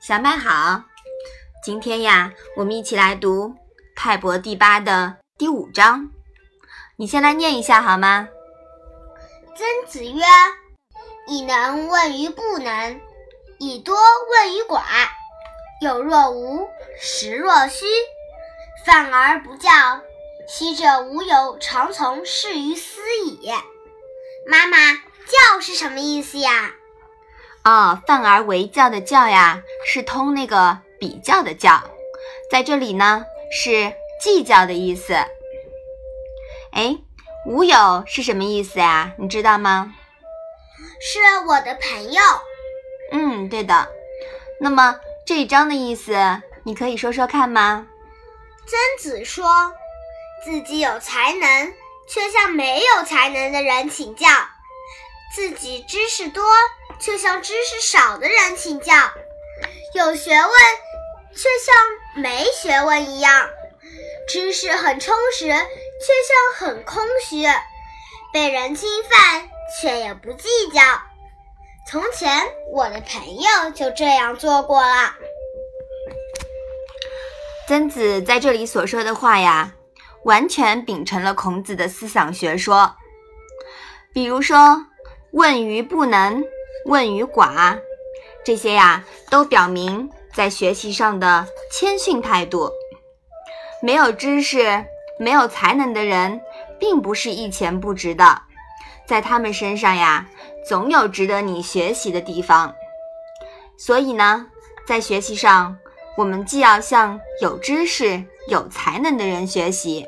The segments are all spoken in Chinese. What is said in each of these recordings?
小麦好，今天呀，我们一起来读《泰伯第八》的第五章。你先来念一下好吗？曾子曰：“以能问于不能，以多问于寡。有若无，实若虚。泛而不教，昔者吾有常从事于斯矣。”妈妈，教是什么意思呀？哦，泛而为教的教呀，是通那个比较的较，在这里呢是计较的意思。哎，无有是什么意思呀？你知道吗？是我的朋友。嗯，对的。那么这一章的意思，你可以说说看吗？曾子说自己有才能，却向没有才能的人请教。自己知识多，却向知识少的人请教；有学问，却像没学问一样；知识很充实，却像很空虚；被人侵犯，却也不计较。从前，我的朋友就这样做过了。曾子在这里所说的话呀，完全秉承了孔子的思想学说，比如说。问于不能，问于寡，这些呀都表明在学习上的谦逊态度。没有知识、没有才能的人，并不是一钱不值的，在他们身上呀，总有值得你学习的地方。所以呢，在学习上，我们既要向有知识、有才能的人学习，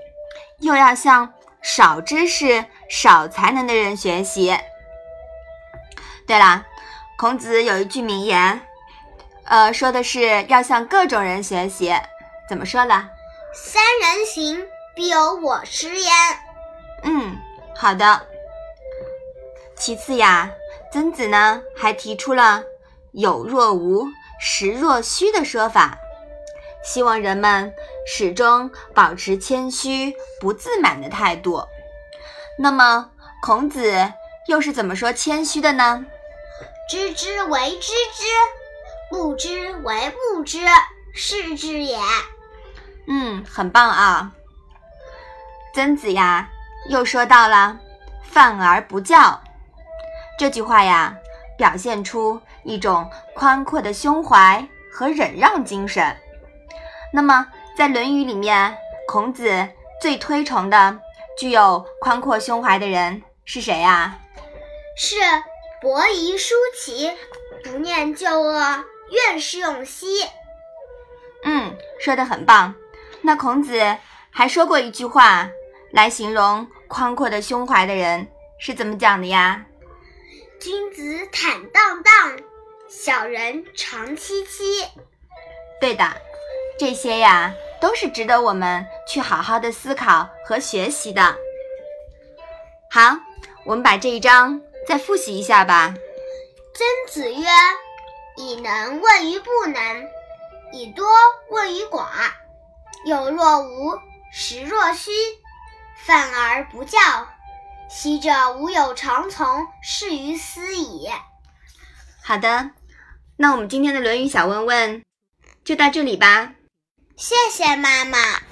又要向少知识、少才能的人学习。对啦，孔子有一句名言，呃，说的是要向各种人学习。怎么说的？三人行，必有我师焉。嗯，好的。其次呀，曾子呢还提出了“有若无，实若虚”的说法，希望人们始终保持谦虚、不自满的态度。那么，孔子又是怎么说谦虚的呢？知之为知之，不知为不知，是知也。嗯，很棒啊。曾子呀，又说到了“泛而不教”这句话呀，表现出一种宽阔的胸怀和忍让精神。那么，在《论语》里面，孔子最推崇的具有宽阔胸怀的人是谁呀？是。伯夷叔齐，不念旧恶，愿施永熙。嗯，说的很棒。那孔子还说过一句话，来形容宽阔的胸怀的人是怎么讲的呀？君子坦荡荡，小人长戚戚。对的，这些呀都是值得我们去好好的思考和学习的。好，我们把这一章。再复习一下吧。曾子曰：“以能问于不能，以多问于寡。有若无，实若虚。反而不教，昔者吾有常从事于斯矣。”好的，那我们今天的《论语》小问问就到这里吧。谢谢妈妈。